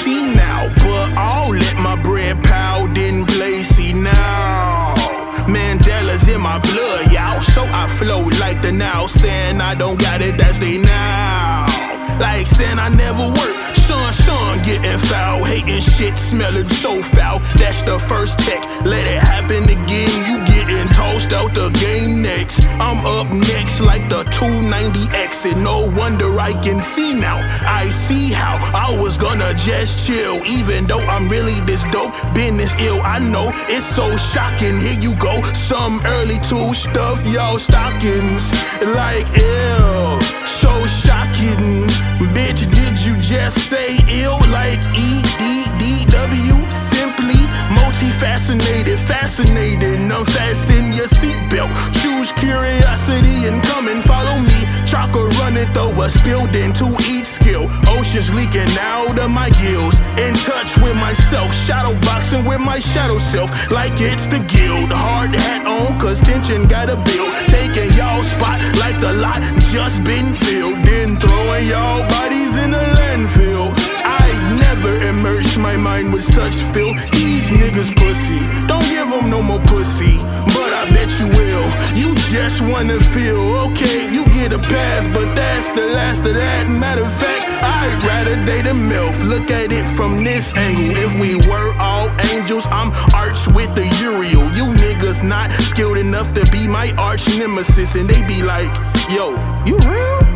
see now. But I'll let my bread pal didn't play, see now. Mandela's in my blood, y'all. So I flow like the now. Saying I don't got it, that's they now. Like saying I never work. Son, son, getting foul. Hating shit, smelling so foul. That's the first tech. Let it happen again. Like the 290 exit. No wonder I can see now. I see how I was gonna just chill. Even though I'm really this dope, been this ill. I know it's so shocking. Here you go. Some early tool stuff, y'all stockings. Like ill. So shocking. Bitch, did you just say ill like E D D W? Simply multi-fascinated, fascinating. Unfasten your spilled into each skill. Oceans leaking out of my gills. In touch with myself, shadow boxing with my shadow self. Like it's the guild. Hard hat on, cause tension gotta build. Taking y'all spot like the lot just been filled. Then throwing y'all bodies in the landfill. I'd never immerse my mind with such filth. These niggas pussy. Don't give them no more pussy. But I bet. You just wanna feel okay. You get a pass, but that's the last of that. Matter of fact, I'd rather date a MILF. Look at it from this angle. If we were all angels, I'm arch with the Uriel. You niggas not skilled enough to be my arch nemesis. And they be like, yo, you real?